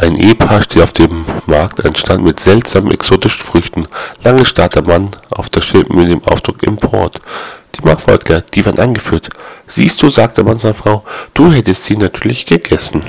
Ein Ehepaar steht auf dem Markt, ein Stand mit seltsamen exotischen Früchten. Lange starrt der Mann auf das Schild mit dem Aufdruck Import. Die Marktfolgler, die werden angeführt. Siehst du, sagt der Mann seiner Frau, du hättest sie natürlich gegessen.